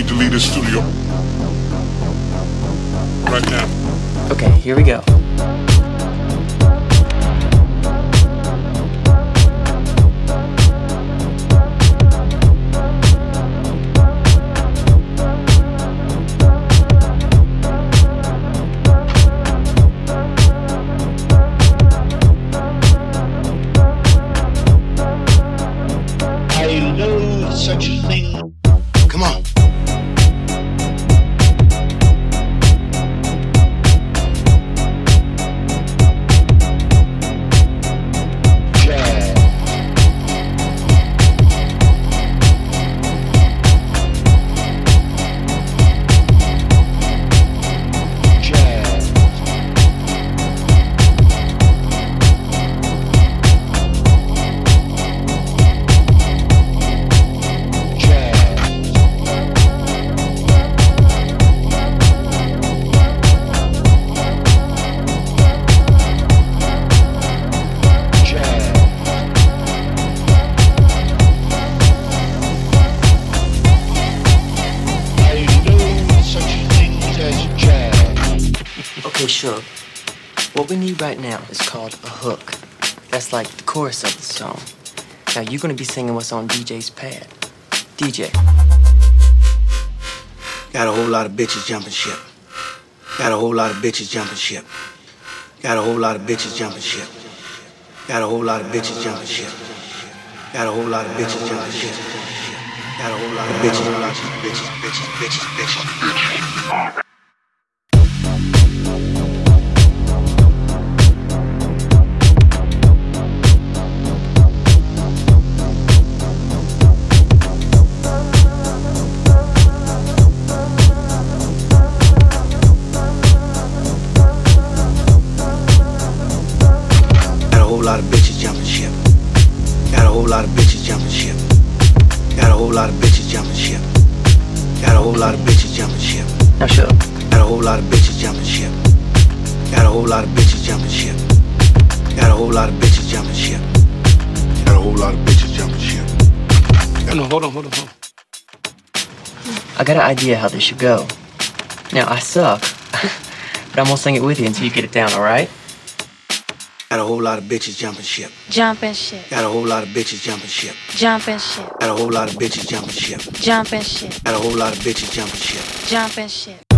need to leave this studio. Right now. Okay, here we go. Sure. What we need right now is called a hook. That's like the chorus of the song. Now you're gonna be singing what's on DJ's pad. DJ. Got a whole lot of bitches jumping ship. Got a whole lot of bitches jumping ship. Got a whole lot of bitches jumping ship. Got a whole lot of bitches jumping ship. Got a whole lot of bitches jumping ship. Got a whole lot of bitches, bitches, bitches, bitches, bitches, bitches. Whole lot of bitches jumping ship. Got a whole lot of bitches jumping ship. Got a whole lot of bitches jumping ship. Got a whole lot of bitches jumping ship. Now shut up. Got a whole lot of bitches jumping ship. Got a whole lot of bitches jumping ship. Got a whole lot of bitches jumping ship. Got a whole lot of bitches jumping ship. No, hold on, hold on, hold on. I got an idea how this should go. Now I suck, but I'm gonna sing it with you until you get it down, alright? Got a whole lot of bitches jumping ship. Jumping ship, Got a whole lot of bitches jumping ship. jumping ship, Got a whole lot of bitches jumping ship. jumping ship, Got a whole lot of bitches jumping ship. jumping ship.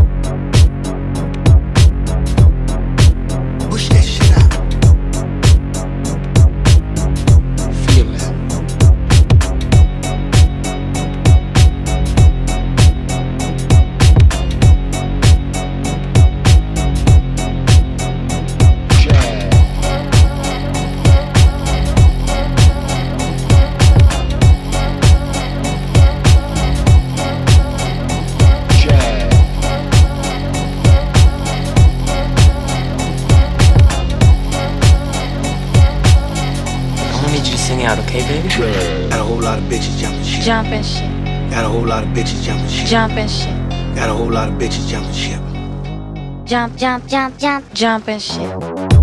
Sing out, okay, baby? Got a whole lot of bitches jumping ship. Jumping ship, Got a whole lot of bitches jumping ship. jumping ship, Got a whole lot of bitches jumping ship. jump, jump, jump, jump, jumping ship,